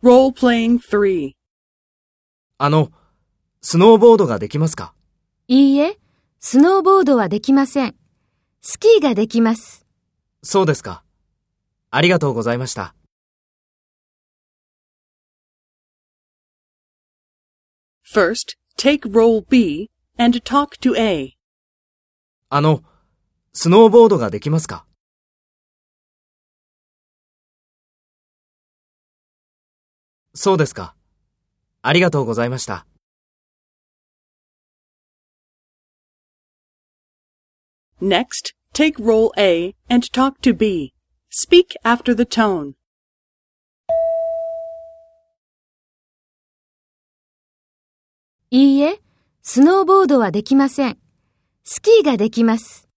Role-playing 3. あの、スノーボードができますか？いいえ、スノーボードはできません。スキーができます。そうですか。ありがとうございました。First, take role B and talk to A. あの、スノーボードができますか？そうですか。ありがとうございました。Next, take role A and talk to B. Speak after the tone. いいえ、スノーボードはできません。スキーができます。